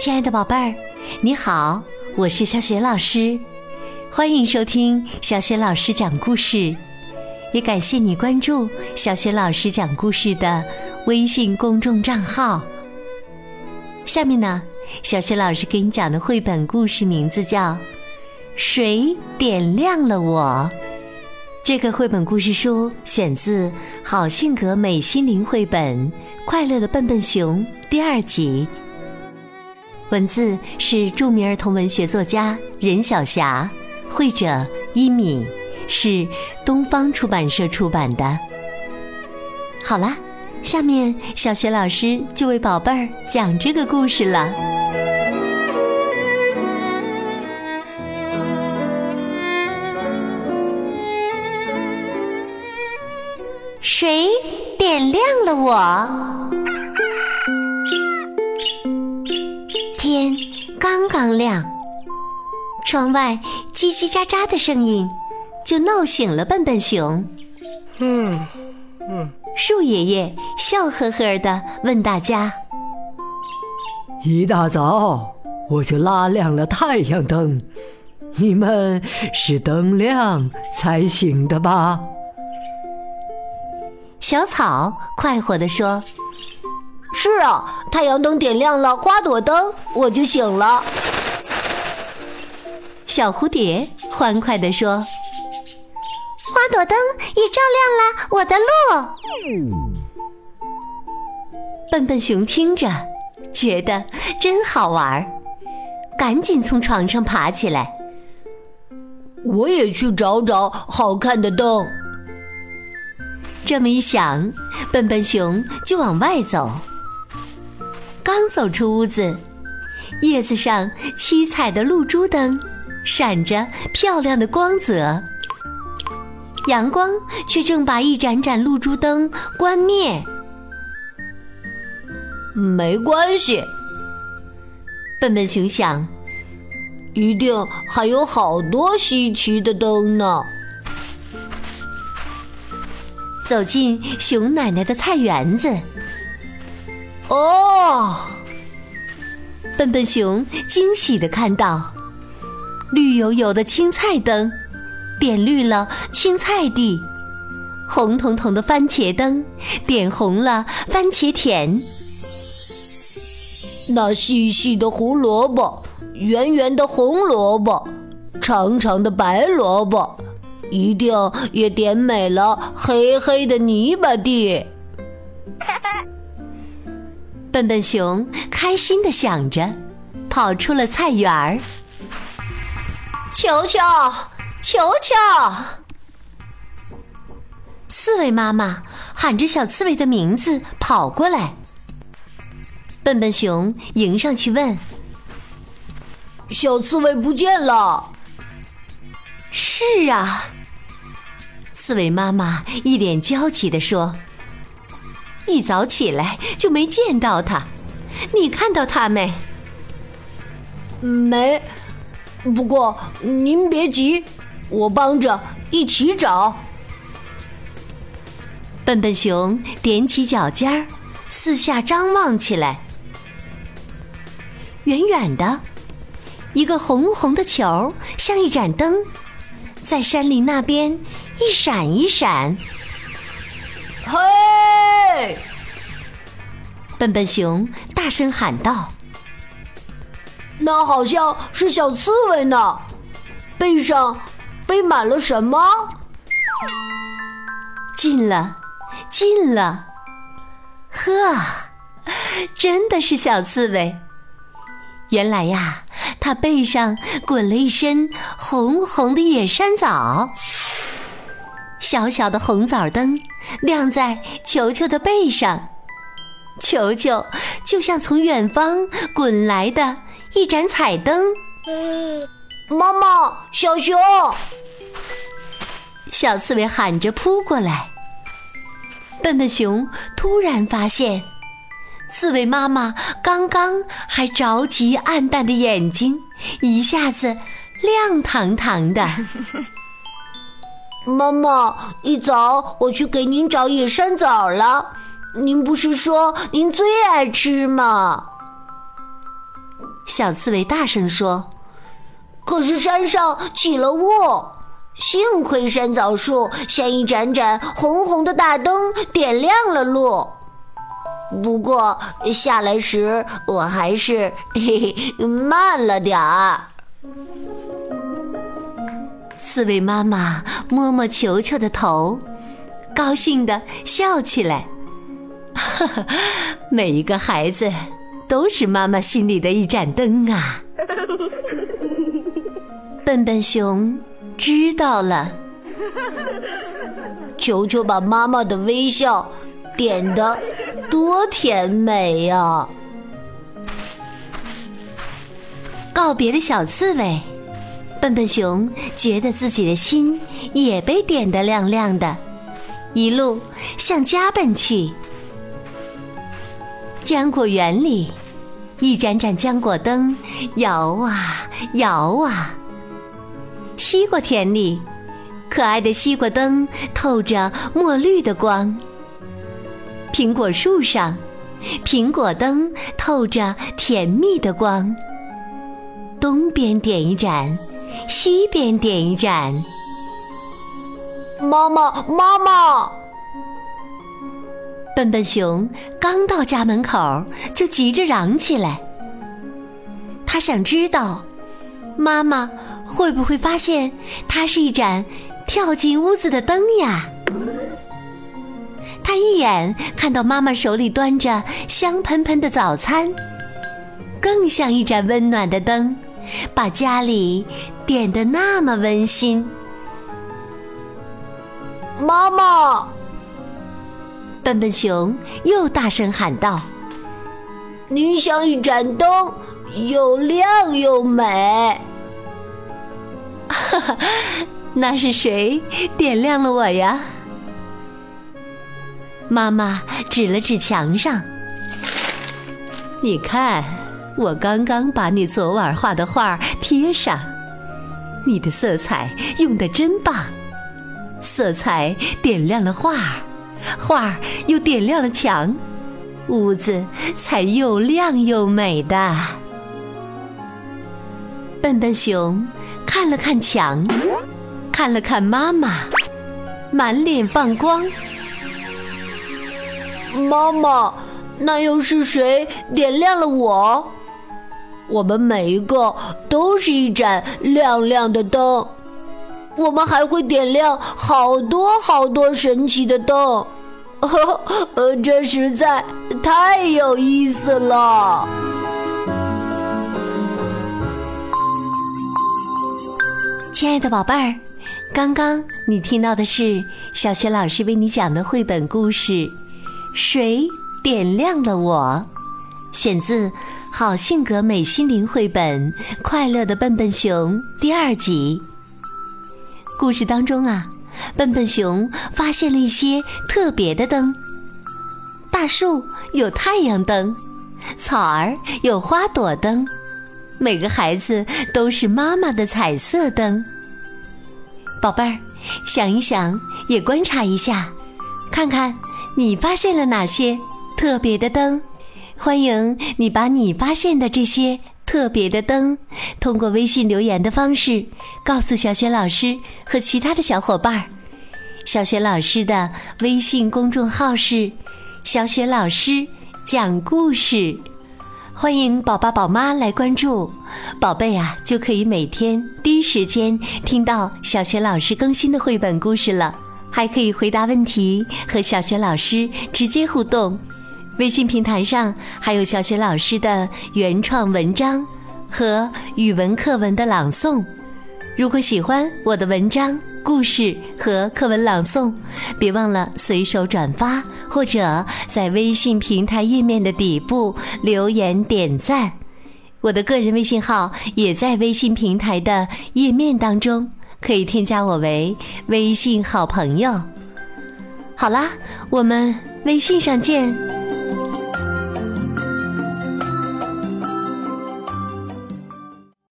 亲爱的宝贝儿，你好，我是小雪老师，欢迎收听小雪老师讲故事，也感谢你关注小雪老师讲故事的微信公众账号。下面呢，小雪老师给你讲的绘本故事名字叫《谁点亮了我》。这个绘本故事书选自《好性格美心灵绘本：快乐的笨笨熊》第二集。文字是著名儿童文学作家任晓霞，绘者一米，是东方出版社出版的。好啦，下面小学老师就为宝贝儿讲这个故事了。谁点亮了我？刚刚亮，窗外叽叽喳喳的声音就闹醒了笨笨熊。嗯嗯，树爷爷笑呵呵的问大家：“一大早我就拉亮了太阳灯，你们是灯亮才醒的吧？”小草快活地说。是啊，太阳灯点亮了花朵灯，我就醒了。小蝴蝶欢快地说：“花朵灯也照亮了我的路。”笨笨熊听着，觉得真好玩儿，赶紧从床上爬起来。我也去找找好看的灯。这么一想，笨笨熊就往外走。刚走出屋子，叶子上七彩的露珠灯闪着漂亮的光泽，阳光却正把一盏盏露珠灯关灭。没关系，笨笨熊想，一定还有好多稀奇的灯呢。走进熊奶奶的菜园子。哦，笨笨熊惊喜的看到，绿油油的青菜灯点绿了青菜地，红彤彤的番茄灯点红了番茄田。那细细的胡萝卜，圆圆的红萝卜，长长的白萝卜，一定也点美了黑黑的泥巴地。笨笨熊开心的想着，跑出了菜园儿。球球，球球！刺猬妈妈喊着小刺猬的名字跑过来。笨笨熊迎上去问：“小刺猬不见了？”“是啊。”刺猬妈妈一脸焦急地说。一早起来就没见到它，你看到它没？没。不过您别急，我帮着一起找。笨笨熊踮起脚尖儿，四下张望起来。远远的，一个红红的球像一盏灯，在山林那边一闪一闪。嘿！笨笨熊大声喊道：“那好像是小刺猬呢，背上背满了什么？”近了，近了！呵，真的是小刺猬。原来呀，它背上滚了一身红红的野山枣。小小的红枣灯亮在球球的背上，球球就像从远方滚来的一盏彩灯。妈妈，小熊！小刺猬喊着扑过来。笨笨熊突然发现，刺猬妈妈刚刚还着急暗淡的眼睛，一下子亮堂堂的。妈妈，一早我去给您找野山枣了。您不是说您最爱吃吗？小刺猬大声说：“可是山上起了雾，幸亏山枣树像一盏盏红红的大灯，点亮了路。不过下来时我还是嘿嘿慢了点儿。”刺猬妈妈摸摸球球的头，高兴的笑起来。哈哈，每一个孩子都是妈妈心里的一盏灯啊！笨笨熊知道了，球球把妈妈的微笑点的多甜美呀！告别了小刺猬。笨笨熊觉得自己的心也被点得亮亮的，一路向家奔去。浆果园里，一盏盏浆果灯摇啊摇啊。西瓜田里，可爱的西瓜灯透着墨绿的光。苹果树上，苹果灯透着甜蜜的光。东边点一盏。西边点一盏。妈妈，妈妈！笨笨熊刚到家门口，就急着嚷起来。他想知道，妈妈会不会发现它是一盏跳进屋子的灯呀？他一眼看到妈妈手里端着香喷喷的早餐，更像一盏温暖的灯。把家里点得那么温馨，妈妈！笨笨熊又大声喊道：“你像一盏灯，又亮又美。”哈哈，那是谁点亮了我呀？妈妈指了指墙上，你看。我刚刚把你昨晚画的画贴上，你的色彩用的真棒，色彩点亮了画，画又点亮了墙，屋子才又亮又美的。笨笨熊看了看墙，看了看妈妈，满脸放光。妈妈，那又是谁点亮了我？我们每一个都是一盏亮亮的灯，我们还会点亮好多好多神奇的灯，呃，这实在太有意思了。亲爱的宝贝儿，刚刚你听到的是小学老师为你讲的绘本故事《谁点亮了我》，选自。好性格美心灵绘本《快乐的笨笨熊》第二集。故事当中啊，笨笨熊发现了一些特别的灯。大树有太阳灯，草儿有花朵灯，每个孩子都是妈妈的彩色灯。宝贝儿，想一想，也观察一下，看看你发现了哪些特别的灯。欢迎你把你发现的这些特别的灯，通过微信留言的方式告诉小雪老师和其他的小伙伴儿。小雪老师的微信公众号是“小雪老师讲故事”，欢迎宝爸宝妈来关注，宝贝啊就可以每天第一时间听到小雪老师更新的绘本故事了，还可以回答问题和小雪老师直接互动。微信平台上还有小雪老师的原创文章和语文课文的朗诵。如果喜欢我的文章、故事和课文朗诵，别忘了随手转发，或者在微信平台页面的底部留言点赞。我的个人微信号也在微信平台的页面当中，可以添加我为微信好朋友。好啦，我们微信上见。